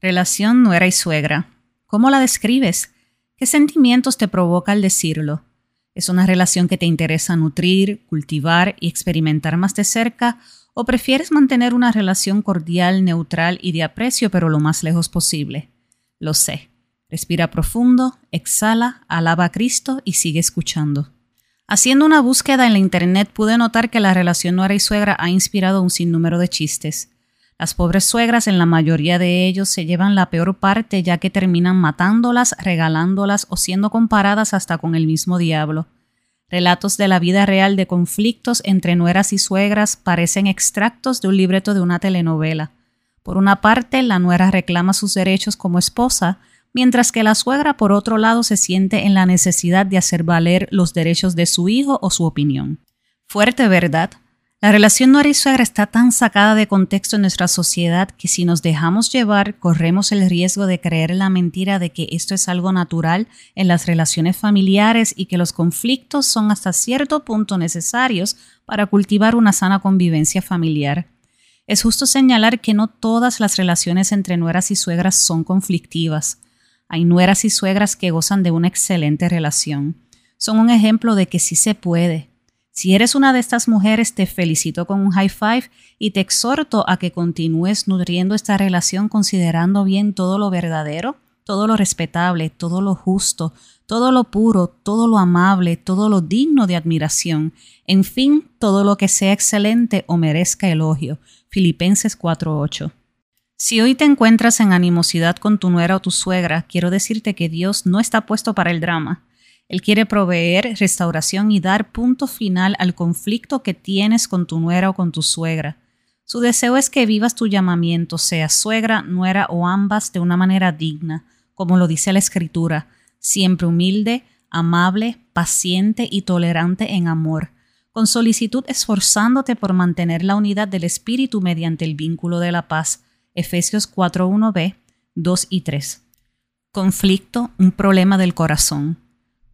Relación nuera y suegra. ¿Cómo la describes? ¿Qué sentimientos te provoca al decirlo? ¿Es una relación que te interesa nutrir, cultivar y experimentar más de cerca? ¿O prefieres mantener una relación cordial, neutral y de aprecio, pero lo más lejos posible? Lo sé. Respira profundo, exhala, alaba a Cristo y sigue escuchando. Haciendo una búsqueda en la internet pude notar que la relación nuera y suegra ha inspirado un sinnúmero de chistes. Las pobres suegras, en la mayoría de ellos, se llevan la peor parte ya que terminan matándolas, regalándolas o siendo comparadas hasta con el mismo diablo. Relatos de la vida real de conflictos entre nueras y suegras parecen extractos de un libreto de una telenovela. Por una parte, la nuera reclama sus derechos como esposa, mientras que la suegra, por otro lado, se siente en la necesidad de hacer valer los derechos de su hijo o su opinión. Fuerte, ¿verdad? La relación nuera y suegra está tan sacada de contexto en nuestra sociedad que si nos dejamos llevar corremos el riesgo de creer la mentira de que esto es algo natural en las relaciones familiares y que los conflictos son hasta cierto punto necesarios para cultivar una sana convivencia familiar. Es justo señalar que no todas las relaciones entre nueras y suegras son conflictivas. Hay nueras y suegras que gozan de una excelente relación. Son un ejemplo de que sí se puede, si eres una de estas mujeres, te felicito con un high five y te exhorto a que continúes nutriendo esta relación considerando bien todo lo verdadero, todo lo respetable, todo lo justo, todo lo puro, todo lo amable, todo lo digno de admiración, en fin, todo lo que sea excelente o merezca elogio. Filipenses 4:8. Si hoy te encuentras en animosidad con tu nuera o tu suegra, quiero decirte que Dios no está puesto para el drama. Él quiere proveer restauración y dar punto final al conflicto que tienes con tu nuera o con tu suegra. Su deseo es que vivas tu llamamiento, sea suegra, nuera o ambas, de una manera digna, como lo dice la Escritura, siempre humilde, amable, paciente y tolerante en amor, con solicitud esforzándote por mantener la unidad del Espíritu mediante el vínculo de la paz. Efesios 4.1b, 2 y 3. Conflicto, un problema del corazón.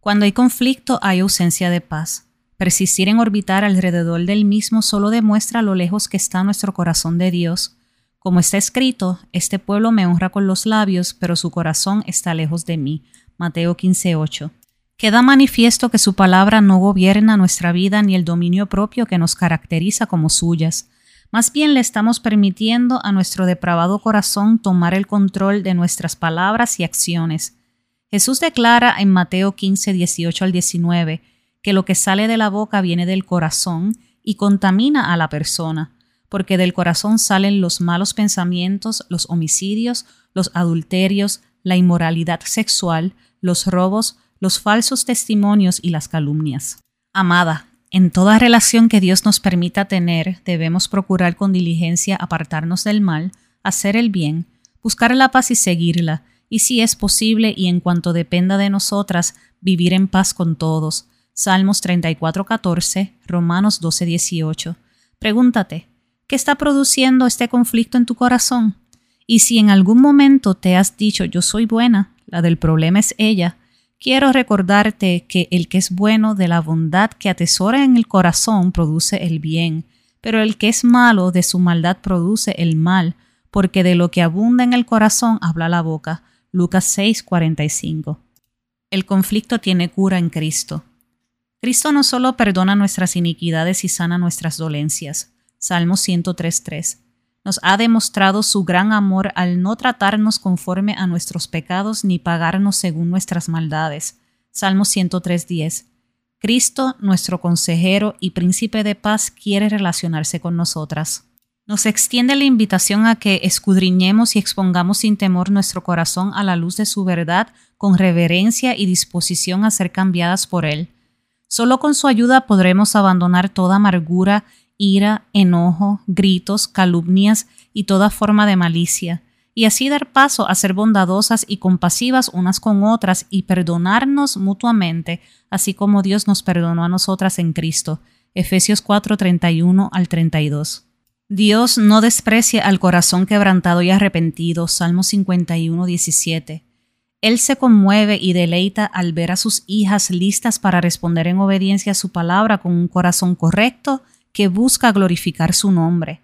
Cuando hay conflicto hay ausencia de paz. Persistir en orbitar alrededor del mismo solo demuestra lo lejos que está nuestro corazón de Dios. Como está escrito, este pueblo me honra con los labios, pero su corazón está lejos de mí. Mateo 15:8. Queda manifiesto que su palabra no gobierna nuestra vida ni el dominio propio que nos caracteriza como suyas. Más bien le estamos permitiendo a nuestro depravado corazón tomar el control de nuestras palabras y acciones. Jesús declara en Mateo 15, 18 al 19 que lo que sale de la boca viene del corazón y contamina a la persona, porque del corazón salen los malos pensamientos, los homicidios, los adulterios, la inmoralidad sexual, los robos, los falsos testimonios y las calumnias. Amada, en toda relación que Dios nos permita tener, debemos procurar con diligencia apartarnos del mal, hacer el bien, buscar la paz y seguirla, y si es posible y en cuanto dependa de nosotras, vivir en paz con todos. Salmos 34:14, Romanos 12:18. Pregúntate, ¿qué está produciendo este conflicto en tu corazón? Y si en algún momento te has dicho yo soy buena, la del problema es ella, quiero recordarte que el que es bueno de la bondad que atesora en el corazón produce el bien, pero el que es malo de su maldad produce el mal, porque de lo que abunda en el corazón habla la boca. Lucas 6:45. El conflicto tiene cura en Cristo. Cristo no solo perdona nuestras iniquidades y sana nuestras dolencias. Salmo 103:3. Nos ha demostrado su gran amor al no tratarnos conforme a nuestros pecados ni pagarnos según nuestras maldades. Salmo 103:10. Cristo, nuestro consejero y príncipe de paz, quiere relacionarse con nosotras. Nos extiende la invitación a que escudriñemos y expongamos sin temor nuestro corazón a la luz de su verdad, con reverencia y disposición a ser cambiadas por Él. Solo con su ayuda podremos abandonar toda amargura, ira, enojo, gritos, calumnias y toda forma de malicia, y así dar paso a ser bondadosas y compasivas unas con otras y perdonarnos mutuamente, así como Dios nos perdonó a nosotras en Cristo. Efesios 4:31 al 32. Dios no desprecia al corazón quebrantado y arrepentido. Salmo 51, 17. Él se conmueve y deleita al ver a sus hijas listas para responder en obediencia a su palabra con un corazón correcto que busca glorificar su nombre.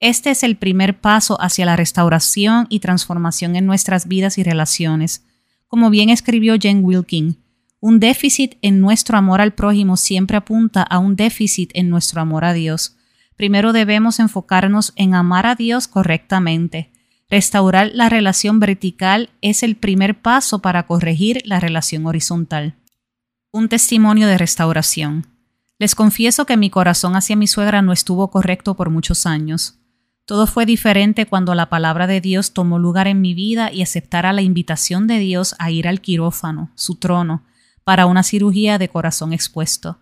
Este es el primer paso hacia la restauración y transformación en nuestras vidas y relaciones. Como bien escribió Jen Wilkin, un déficit en nuestro amor al prójimo siempre apunta a un déficit en nuestro amor a Dios. Primero debemos enfocarnos en amar a Dios correctamente. Restaurar la relación vertical es el primer paso para corregir la relación horizontal. Un testimonio de restauración. Les confieso que mi corazón hacia mi suegra no estuvo correcto por muchos años. Todo fue diferente cuando la palabra de Dios tomó lugar en mi vida y aceptara la invitación de Dios a ir al quirófano, su trono, para una cirugía de corazón expuesto.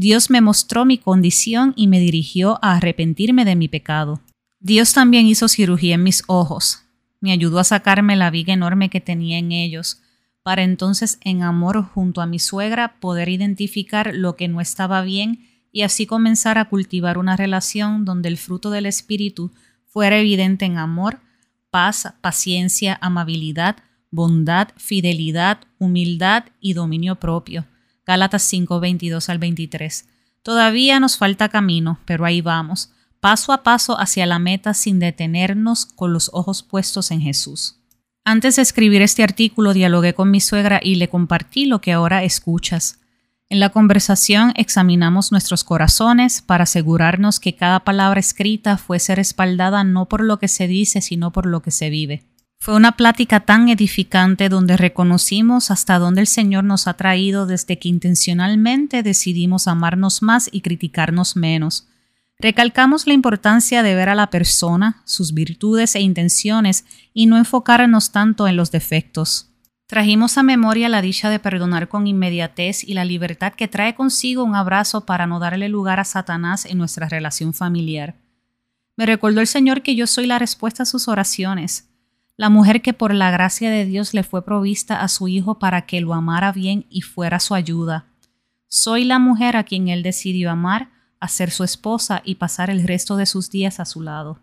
Dios me mostró mi condición y me dirigió a arrepentirme de mi pecado. Dios también hizo cirugía en mis ojos, me ayudó a sacarme la viga enorme que tenía en ellos, para entonces en amor junto a mi suegra poder identificar lo que no estaba bien y así comenzar a cultivar una relación donde el fruto del Espíritu fuera evidente en amor, paz, paciencia, amabilidad, bondad, fidelidad, humildad y dominio propio. Gálatas 5, 22 al 23. Todavía nos falta camino, pero ahí vamos, paso a paso hacia la meta sin detenernos con los ojos puestos en Jesús. Antes de escribir este artículo dialogué con mi suegra y le compartí lo que ahora escuchas. En la conversación examinamos nuestros corazones para asegurarnos que cada palabra escrita fuese respaldada no por lo que se dice, sino por lo que se vive. Fue una plática tan edificante donde reconocimos hasta dónde el Señor nos ha traído desde que intencionalmente decidimos amarnos más y criticarnos menos. Recalcamos la importancia de ver a la persona, sus virtudes e intenciones y no enfocarnos tanto en los defectos. Trajimos a memoria la dicha de perdonar con inmediatez y la libertad que trae consigo un abrazo para no darle lugar a Satanás en nuestra relación familiar. Me recordó el Señor que yo soy la respuesta a sus oraciones, la mujer que por la gracia de Dios le fue provista a su Hijo para que lo amara bien y fuera su ayuda. Soy la mujer a quien Él decidió amar, a ser su esposa y pasar el resto de sus días a su lado.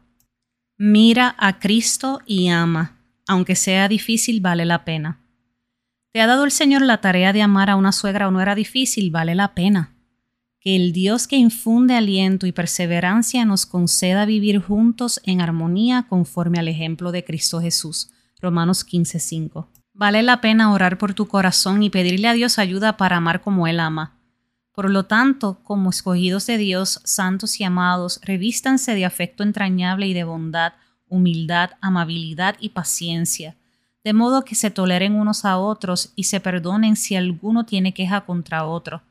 Mira a Cristo y ama, aunque sea difícil, vale la pena. ¿Te ha dado el Señor la tarea de amar a una suegra o no era difícil? Vale la pena. Que el Dios que infunde aliento y perseverancia nos conceda vivir juntos en armonía conforme al ejemplo de Cristo Jesús. Romanos 15:5. Vale la pena orar por tu corazón y pedirle a Dios ayuda para amar como Él ama. Por lo tanto, como escogidos de Dios, santos y amados, revístanse de afecto entrañable y de bondad, humildad, amabilidad y paciencia de modo que se toleren unos a otros y se perdonen si alguno tiene queja contra otro.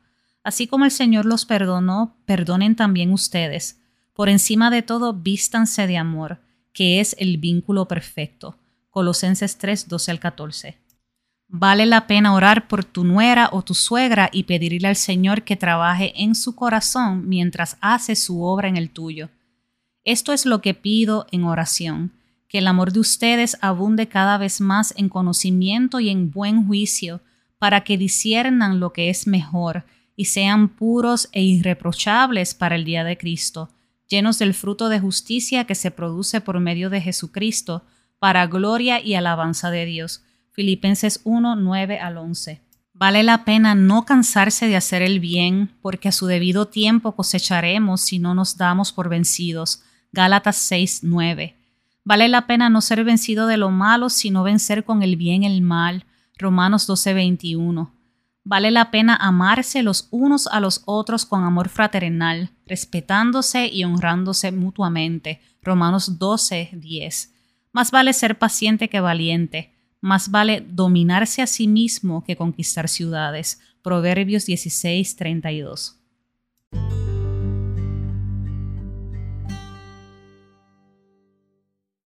Así como el Señor los perdonó, perdonen también ustedes. Por encima de todo, vístanse de amor, que es el vínculo perfecto. Colosenses 3, 12 al 14. Vale la pena orar por tu nuera o tu suegra y pedirle al Señor que trabaje en su corazón mientras hace su obra en el tuyo. Esto es lo que pido en oración que el amor de ustedes abunde cada vez más en conocimiento y en buen juicio, para que disiernan lo que es mejor y sean puros e irreprochables para el día de Cristo, llenos del fruto de justicia que se produce por medio de Jesucristo, para gloria y alabanza de Dios. Filipenses 1, 9 al 11. Vale la pena no cansarse de hacer el bien, porque a su debido tiempo cosecharemos si no nos damos por vencidos. Gálatas 6, 9. Vale la pena no ser vencido de lo malo, sino vencer con el bien el mal. Romanos 12:21. Vale la pena amarse los unos a los otros con amor fraternal, respetándose y honrándose mutuamente. Romanos 12:10. Más vale ser paciente que valiente. Más vale dominarse a sí mismo que conquistar ciudades. Proverbios 16:32.